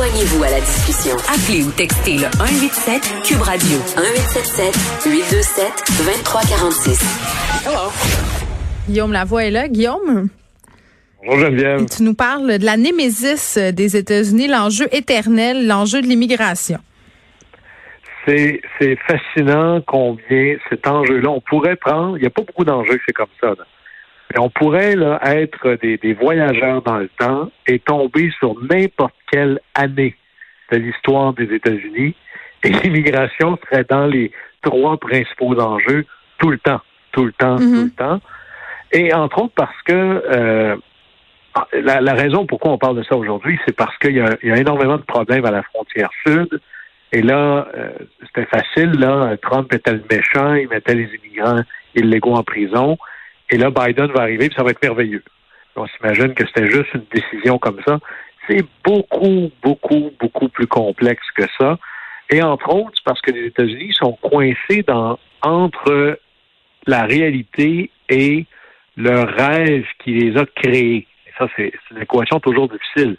Joignez-vous à la discussion. Appelez ou textez le 187 Cube Radio 1877 827 2346. Hello. Guillaume Lavoie est là. Guillaume? Bonjour Geneviève. tu nous parles de la némésis des États-Unis, l'enjeu éternel, l'enjeu de l'immigration. C'est, c'est fascinant combien cet enjeu-là, on pourrait prendre, il n'y a pas beaucoup d'enjeux que c'est comme ça. Mais on pourrait là, être des, des voyageurs dans le temps et tomber sur n'importe quelle année de l'histoire des États-Unis et l'immigration serait dans les trois principaux enjeux tout le temps, tout le temps, tout le temps. Et entre autres parce que euh, la, la raison pourquoi on parle de ça aujourd'hui, c'est parce qu'il y, a- il y a énormément de problèmes à la frontière sud. Et là, euh, c'était facile, là. Trump était le méchant, il mettait les immigrants illégaux en prison. Et là, Biden va arriver, puis ça va être merveilleux. On s'imagine que c'était juste une décision comme ça. C'est beaucoup, beaucoup, beaucoup plus complexe que ça. Et entre autres, parce que les États-Unis sont coincés dans entre la réalité et le rêve qui les a créés. Et ça, c'est une équation toujours difficile.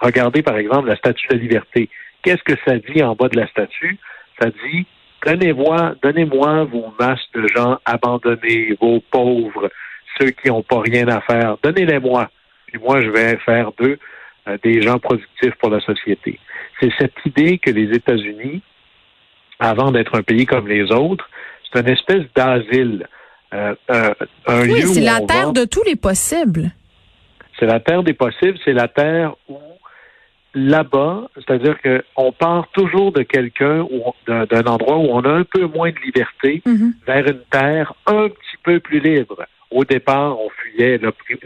Regardez, par exemple, la statue de liberté. Qu'est-ce que ça dit en bas de la statue? Ça dit Donnez-moi, donnez-moi vos masses de gens abandonnés, vos pauvres, ceux qui n'ont pas rien à faire. Donnez-les-moi. Puis moi, je vais faire d'eux euh, des gens productifs pour la société. C'est cette idée que les États-Unis, avant d'être un pays comme les autres, c'est une espèce d'asile. Euh, un, un Oui, c'est la terre de tous les possibles. c'est la terre des possibles, c'est la terre où là-bas, c'est-à-dire qu'on part toujours de quelqu'un ou d'un endroit où on a un peu moins de liberté Mhm. vers une terre un petit peu plus libre. Au départ, on fuyait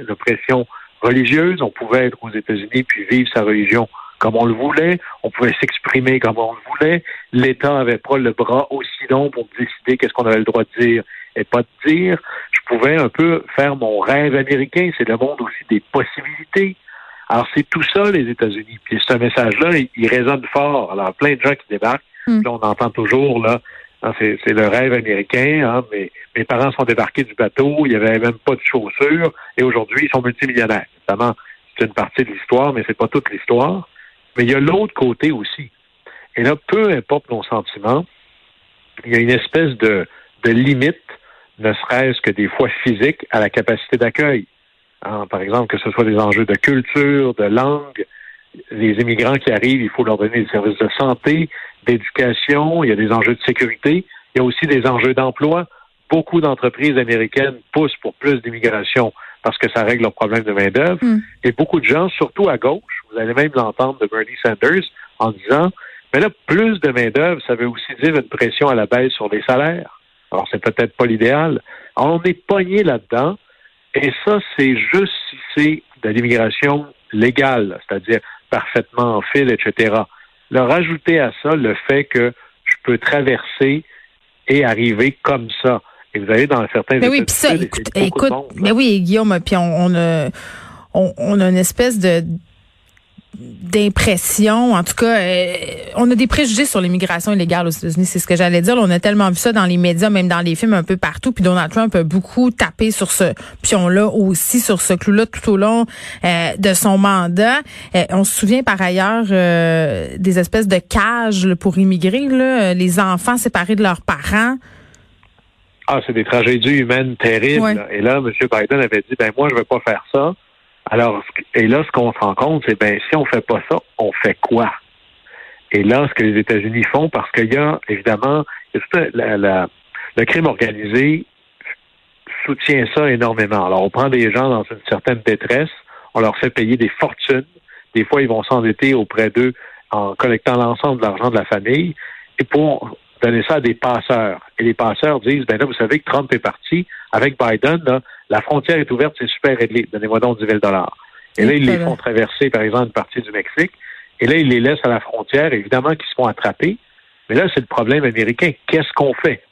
l'oppression religieuse, on pouvait être aux États-Unis puis vivre sa religion comme on le voulait, on pouvait s'exprimer comme on le voulait, l'État avait pas le bras aussi long pour décider qu'est-ce qu'on avait le droit de dire et pas de dire. Je pouvais un peu faire mon rêve américain, c'est le monde aussi des possibilités. Alors, c'est tout ça, les États-Unis. Puis ce message-là, il, il résonne fort. Alors, plein de gens qui débarquent, Mm. là, on entend toujours, là, hein, c'est, le rêve américain, hein, mais mes parents sont débarqués du bateau, il n'y avait même pas de chaussures, et aujourd'hui, ils sont multimillionnaires. Évidemment, c'est une partie de l'histoire, mais c'est pas toute l'histoire. Mais il y a l'autre côté aussi. Et là, peu importe nos sentiments, il y a une espèce de, de limite, ne serait-ce que des fois physique, à la capacité d'accueil. Hein, par exemple, que ce soit des enjeux de culture, de langue, les immigrants qui arrivent, il faut leur donner des services de santé, d'éducation, il y a des enjeux de sécurité, il y a aussi des enjeux d'emploi. Beaucoup d'entreprises américaines poussent pour plus d'immigration parce que ça règle leurs problèmes de main-d'œuvre. Mm. Et beaucoup de gens, surtout à gauche, vous allez même l'entendre de Bernie Sanders en disant Mais là, plus de main-d'œuvre, ça veut aussi dire une pression à la baisse sur les salaires. Alors, c'est peut-être pas l'idéal. Alors, on est pogné là-dedans. Et ça, c'est juste si c'est de l'immigration légale, c'est-à-dire parfaitement en fil, etc. Le rajouter à ça le fait que je peux traverser et arriver comme ça. Et vous allez dans certains Mais oui, puis ça, écoute, écoute, monde, mais oui, Guillaume, puis on, on a, on, on a une espèce de d'impression, en tout cas, euh, on a des préjugés sur l'immigration illégale aux États-Unis, c'est ce que j'allais dire. On a tellement vu ça dans les médias, même dans les films, un peu partout. Puis Donald Trump a beaucoup tapé sur ce pion-là aussi, sur ce clou-là tout au long euh, de son mandat. Euh, on se souvient par ailleurs des espèces de cages là, pour immigrer, là, les enfants séparés de leurs parents. Ah, c'est des tragédies humaines terribles. Ouais. Et là, M. Biden avait dit, ben moi, je ne vais pas faire ça. Alors, et là, ce qu'on se rend compte, c'est ben si on fait pas ça, on fait quoi? Et là, ce que les États-Unis font, parce qu'il y a évidemment, la- la- le crime organisé soutient ça énormément. Alors, on prend des gens dans une certaine détresse, on leur fait payer des fortunes. Des fois, ils vont s'endetter auprès d'eux en collectant l'ensemble de l'argent de la famille. Et pour donner ça à des passeurs. Et les passeurs disent, ben là, vous savez que Trump est parti. Avec Biden, là, la frontière est ouverte, c'est super réglé. Donnez-moi donc 10 000 Et là, ils les font traverser, par exemple, une partie du Mexique. Et là, ils les laissent à la frontière, évidemment qu'ils se font attraper. Mais là, c'est le problème américain. Qu'est-ce qu'on fait?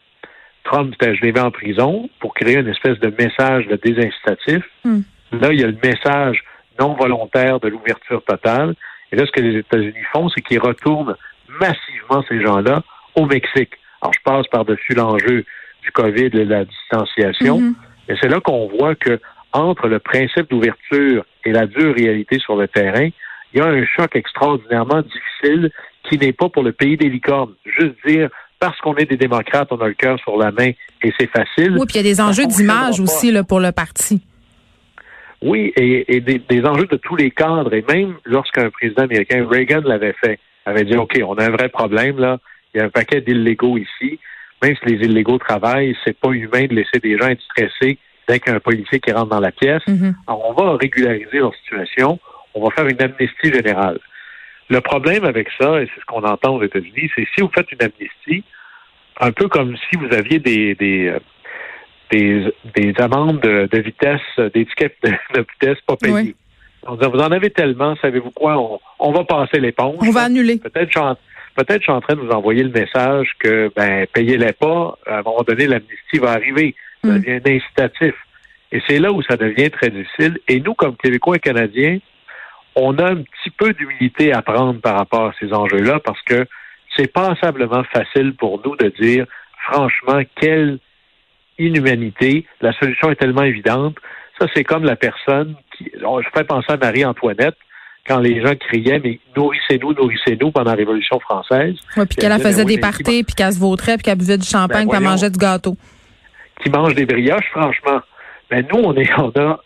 Trump, les mets en prison pour créer une espèce de message de désincitatif. Hmm. Là, il y a le message non volontaire de l'ouverture totale. Et là, ce que les États-Unis font, c'est qu'ils retournent massivement ces gens-là au Mexique. Alors, je passe par-dessus l'enjeu du COVID et de la distanciation. Mhm. Et c'est là qu'on voit que entre le principe d'ouverture et la dure réalité sur le terrain, il y a un choc extraordinairement difficile qui n'est pas pour le pays des licornes. Juste dire, parce qu'on est des démocrates, on a le cœur sur la main et c'est facile. Oui, puis il y a des enjeux d'image aussi là, pour le parti. Oui, et, des, des, enjeux de tous les cadres. Et même lorsqu'un président américain, Reagan l'avait fait, avait dit, OK, on a un vrai problème là, il y a un paquet d'illégaux ici. Même si les illégaux travaillent, c'est pas humain de laisser des gens être stressés dès qu'un policier qui rentre dans la pièce. Mm-hmm. Alors, on va régulariser leur situation. On va faire une amnistie générale. Le problème avec ça, et c'est ce qu'on entend aux États-Unis, c'est si vous faites une amnistie, un peu comme si vous aviez des, des, euh, des, amendes de, vitesse, des tickets de, vitesse pas payés. vous en avez tellement, savez-vous quoi, on, va passer l'éponge. On va annuler. Peut-être peut-être je suis en train de vous envoyer le message que ben payez-les pas, à un moment donné, l'amnistie va arriver. Ça mm. devient un incitatif. Et c'est là où ça devient très difficile. Et nous, comme Québécois et Canadiens, on a un petit peu d'humilité à prendre par rapport à ces enjeux-là parce que c'est passablement facile pour nous de dire, franchement, quelle inhumanité. La solution est tellement évidente. Ça, c'est comme la personne qui, je fais penser à Marie-Antoinette, quand les gens criaient, mais nourrissez-nous, nourrissez-nous pendant la Révolution française. Oui, puis qu'elle faisait ben des parties, puis qu'elle se vautrait, puis qu'elle buvait du champagne, ben puis qu'elle mangeait du gâteau. Qui mange des brioches, franchement. Mais ben, nous, on, est, on a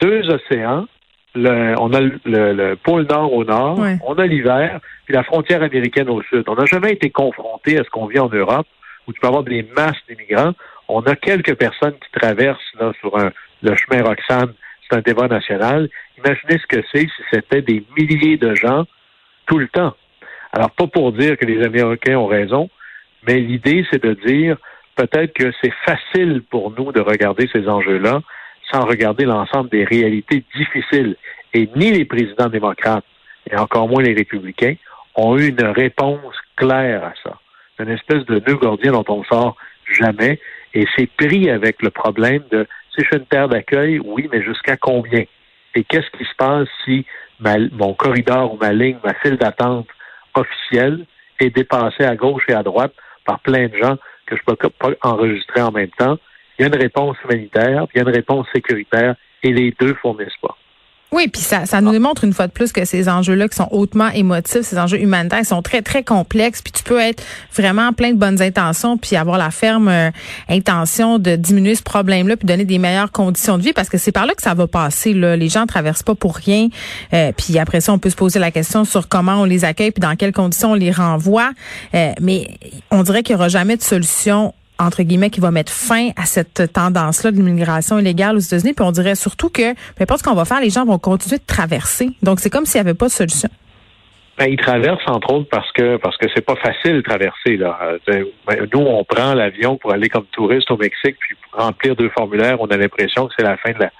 deux océans. Le, on a le, pôle nord au nord, on a l'hiver, puis la frontière américaine au sud. On n'a jamais été confronté à ce qu'on vit en Europe, où tu peux avoir des masses d'immigrants. On a quelques personnes qui traversent là, sur un, le chemin Roxane. C'est un débat national. Imaginez ce que c'est si c'était des milliers de gens tout le temps. Alors, pas pour dire que les Américains ont raison, mais l'idée, c'est de dire peut-être que c'est facile pour nous de regarder ces enjeux-là sans regarder l'ensemble des réalités difficiles. Et ni les présidents démocrates, et encore moins les républicains, ont eu une réponse claire à ça. C'est une espèce de nœud gordien dont on sort jamais. Et c'est pris avec le problème de si je fais une terre d'accueil, oui, mais jusqu'à combien? Et qu'est-ce qui se passe si mon corridor ou ma ligne, ma file d'attente officielle est dépassée à gauche et à droite par plein de gens que je ne peux pas enregistrer en même temps? Il y a une réponse humanitaire, il y a une réponse sécuritaire, et les deux fournissent pas. Oui, puis ça, ça nous démontre une fois de plus que ces enjeux-là qui sont hautement émotifs, ces enjeux humanitaires, sont très, très complexes. Puis tu peux être vraiment plein de bonnes intentions, puis avoir la ferme euh, intention de diminuer ce problème-là, puis donner des meilleures conditions de vie, parce que c'est par là que ça va passer. Là. Les gens ne traversent pas pour rien. Euh, puis après ça, on peut se poser la question sur comment on les accueille, puis dans quelles conditions on les renvoie. Euh, mais on dirait qu'il n'y aura jamais de solution entre guillemets, qui va mettre fin à cette tendance-là de l'immigration illégale aux États-Unis. Puis on dirait surtout que, peu importe ce qu'on va faire, les gens vont continuer de traverser. Donc, c'est comme s'il n'y avait pas de solution. Ben, ils traversent entre autres parce que parce que c'est pas facile de traverser là. Euh, ben, nous, on prend l'avion pour aller comme touriste au Mexique, puis pour remplir deux formulaires, on a l'impression que c'est la fin de la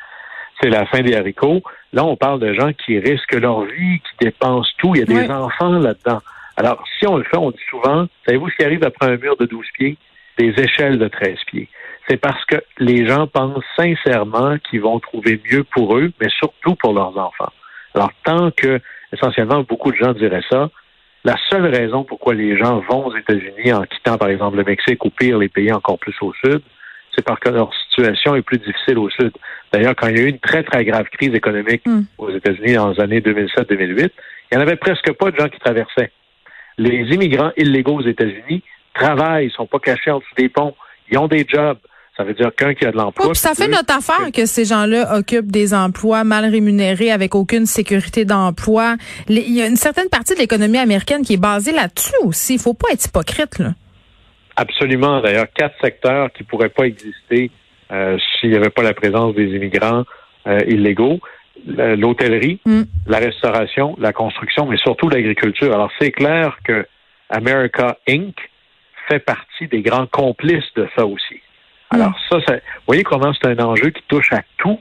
c'est la fin des haricots. Là, on parle de gens qui risquent leur vie, qui dépensent tout. Il y a des enfants là-dedans. Alors, si on le fait, on dit souvent, savez-vous ce qui arrive après un mur de 12 pieds? Des échelles de 13 pieds. C'est parce que les gens pensent sincèrement qu'ils vont trouver mieux pour eux, mais surtout pour leurs enfants. Alors, tant que, essentiellement, beaucoup de gens diraient ça, la seule raison pourquoi les gens vont aux États-Unis en quittant, par exemple, le Mexique ou pire, les pays encore plus au sud, c'est parce que leur situation est plus difficile au sud. D'ailleurs, quand il y a eu une très, très grave crise économique hmm. aux États-Unis dans les années 2007-2008, il n'y en avait presque pas de gens qui traversaient. Les immigrants illégaux aux États-Unis travaillent, ils sont pas cachés en dessous des ponts, ils ont des jobs. Ça veut dire qu'un qui a de l'emploi. ça fait notre affaire que ces gens-là occupent des emplois mal rémunérés avec aucune sécurité d'emploi. Il y a une certaine partie de l'économie américaine qui est basée là-dessus aussi. Il faut pas être hypocrite. Là. Absolument. D'ailleurs, quatre secteurs qui pourraient pas exister euh, s'il n'y avait pas la présence des immigrants euh, illégaux. L'hôtellerie, mm. la restauration, la construction, mais surtout l'agriculture. Alors, c'est clair que America Inc., fait partie des grands complices de ça aussi. Alors ça, ça, vous voyez comment c'est un enjeu qui touche à tout.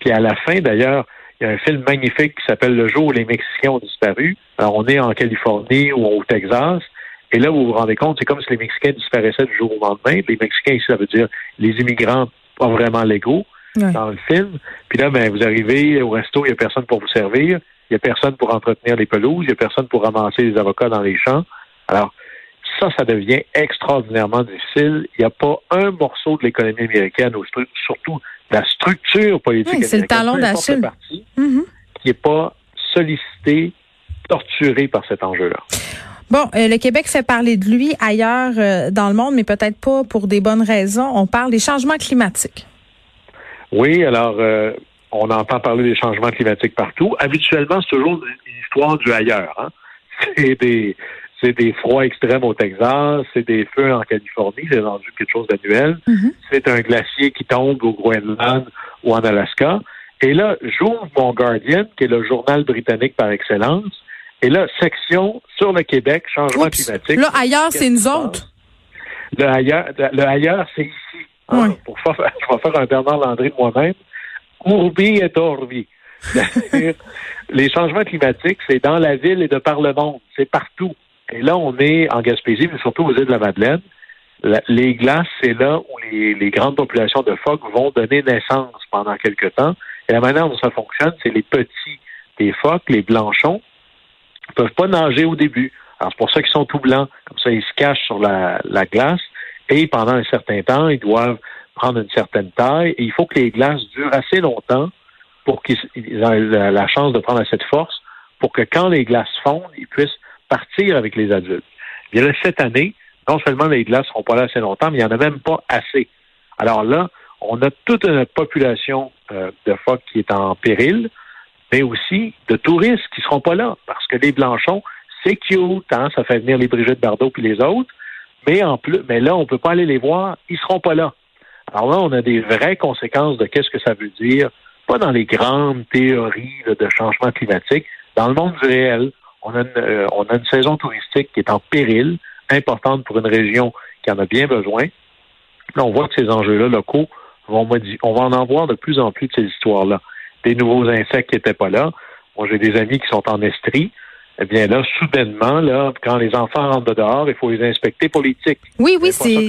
Puis à la fin, d'ailleurs, il y a un film magnifique qui s'appelle Le jour où les Mexicains ont disparu. Alors on est en Californie ou au Texas. Et là, vous vous rendez compte, c'est comme si les Mexicains disparaissaient du jour au lendemain. Les Mexicains ici, ça veut dire les immigrants pas vraiment légaux dans le film. Puis là, ben, vous arrivez au resto, il n'y a personne pour vous servir. Il n'y a personne pour entretenir les pelouses. Il n'y a personne pour ramasser les avocats dans les champs. Alors, ça, ça devient extraordinairement difficile. Il n'y a pas un morceau de l'économie américaine, ou surtout la structure politique c'est le talon d'Achille. Mm-hmm. qui n'est pas sollicité, torturé par cet enjeu-là. Bon, euh, le Québec fait parler de lui ailleurs euh, dans le monde, mais peut-être pas pour des bonnes raisons. On parle des changements climatiques. Oui, alors euh, on entend parler des changements climatiques partout. Habituellement, c'est toujours une histoire du ailleurs. Hein? C'est des c'est des froids extrêmes au Texas, c'est des feux en Californie, c'est rendu quelque chose d'annuel. Mm-hmm. C'est un glacier qui tombe au Groenland ou en Alaska. Et là, j'ouvre mon Guardian, qui est le journal britannique par excellence, et là, section sur le Québec, changement climatique. Là, ailleurs, c'est nous autres. Le ailleurs, le ailleurs c'est ici. Hein, pour faire, je vais faire un Bernard Landry de moi-même. Urbi et orbi. les changements climatiques, c'est dans la ville et de par le monde. C'est partout. Et là, on est en Gaspésie, mais surtout aux îles de la Madeleine. les glaces, c'est là où les, grandes populations de phoques vont donner naissance pendant quelque temps. Et la manière dont ça fonctionne, c'est les petits des phoques, les blanchons, ne peuvent pas nager au début. Alors, c'est pour ça qu'ils sont tout blancs. Comme ça, ils se cachent sur la, glace. Et pendant un certain temps, ils doivent prendre une certaine taille. Et il faut que les glaces durent assez longtemps pour qu'ils aient la chance de prendre cette force pour que quand les glaces fondent, ils puissent partir avec les adultes. Y a cette année, non seulement les glaces ne seront pas là assez longtemps, mais il n'y en a même pas assez. Alors là, on a toute une population euh, de phoques qui est en péril mais aussi de touristes qui seront pas là, parce que les Blanchons, c'est cute, hein, ça fait venir les Brigitte Bardot puis les autres, mais en plus, mais là, on peut pas aller les voir, ils seront pas là. Alors là, on a des vraies conséquences de qu'est-ce que ça veut dire, pas dans les grandes théories de changement climatique, dans le monde du réel. On a, une, euh, on a une saison touristique qui est en péril, importante pour une région qui en a bien besoin. Là, on voit que ces enjeux-là locaux vont on va en avoir de plus en plus de ces histoires-là des nouveaux insectes qui n'étaient pas là. Moi, j'ai des amis qui sont en Estrie eh bien là, soudainement, là, quand les enfants rentrent dehors, il faut les inspecter pour les tiques. Oui, oui, c'est.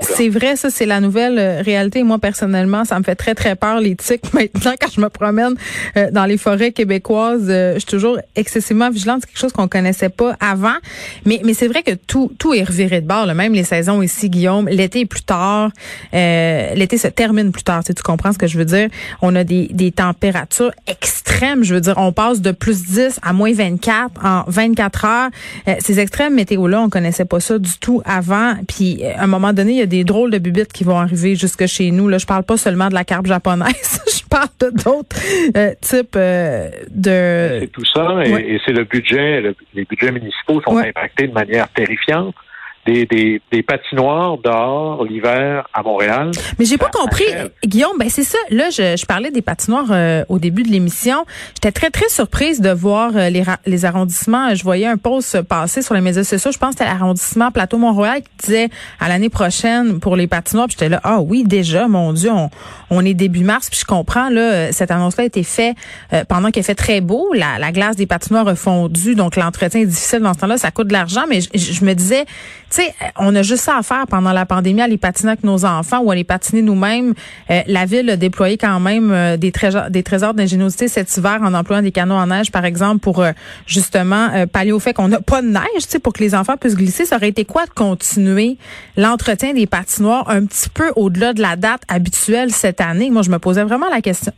C'est vrai, ça, c'est la nouvelle euh, réalité. Moi, personnellement, ça me fait très, très peur, les tiques. Maintenant, quand je me promène euh, dans les forêts québécoises, euh, je suis toujours excessivement vigilante. C'est quelque chose qu'on connaissait pas avant. Mais, mais c'est vrai que tout, tout est reviré de bord. Même les saisons ici, Guillaume. L'été est plus tard. L'été se termine plus tard. Tu, tu comprends ce que je veux dire? On a des, des températures extrêmes. Je veux dire, on passe de plus 10 à moins 20 en 24 heures. Euh, ces extrêmes météo-là, on connaissait pas ça du tout avant. Puis euh, à un moment donné, il y a des drôles de bubites qui vont arriver jusque chez nous. Là, je parle pas seulement de la carpe japonaise, je parle de d'autres euh, types de. C'est tout ça, et, c'est le budget. les budgets municipaux sont impactés de manière terrifiante des, des, patinoires dehors l'hiver à Montréal. Mais j'ai pas compris, Guillaume. Ben c'est ça. Là, je, je parlais des patinoires euh, au début de l'émission. J'étais très très surprise de voir euh, les, les arrondissements. Je voyais un post passer sur les médias sociaux. Je pense que c'était l'arrondissement Plateau Montréal qui disait à l'année prochaine pour les patinoires. J'étais là, ah oui, déjà, mon Dieu, on, on est début mars. Puis je comprends là, cette annonce-là a été faite euh, pendant qu'il fait très beau. La, la glace des patinoires a fondu, donc l'entretien est difficile dans ce temps-là. Ça coûte de l'argent, mais je, je me disais sais, on a juste ça à faire pendant la pandémie, à les patiner avec nos enfants ou à les patiner nous-mêmes. Euh, la ville a déployé quand même euh, des, trésors, d'ingéniosité cet hiver en employant des canaux en neige, par exemple, pour euh, justement pallier au fait qu'on n'a pas de neige, tu sais, pour que les enfants puissent glisser. Ça aurait été quoi de continuer l'entretien des patinoires un petit peu au-delà de la date habituelle cette année? Moi, je me posais vraiment la question.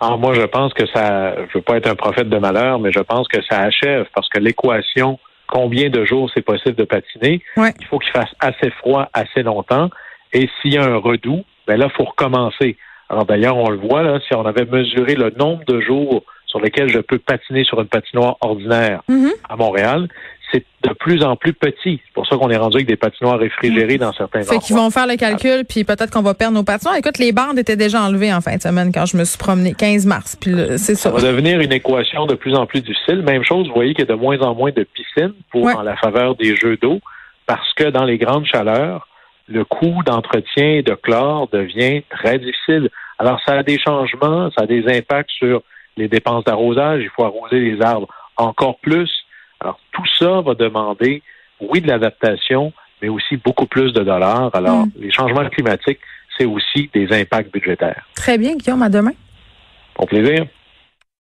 Alors moi, je pense que ça, je veux pas être un prophète de malheur, mais je pense que ça achève parce que l'équation combien de jours c'est possible de patiner. Il faut qu'il fasse assez froid assez longtemps. Et s'il y a un redout, ben là, il faut recommencer. Alors d'ailleurs, on le voit là, si on avait mesuré le nombre de jours sur lesquels je peux patiner sur une patinoire ordinaire mm-hmm. à Montréal, c'est de plus en plus petit. C'est pour ça qu'on est rendu avec des patinoires réfrigérées dans certains Fait qu'ils vont faire le calcul, puis peut-être qu'on va perdre nos patinoires. Écoute, les bandes étaient déjà enlevées en fin de semaine quand je me suis promené 15 mars. Puis c'est ça. Ça va devenir une équation de plus en plus difficile. Même chose, vous voyez qu'il y a de moins en moins de piscines pour en la faveur des jeux d'eau, parce que dans les grandes chaleurs, le coût d'entretien et de chlore devient très difficile. Alors, ça a des changements, ça a des impacts sur les dépenses d'arrosage. Il faut arroser les arbres encore plus alors, tout ça va demander, oui, de l'adaptation, mais aussi beaucoup plus de dollars. Alors, hmm. les changements climatiques, c'est aussi des impacts budgétaires. Très bien, Guillaume, à demain. Au plaisir.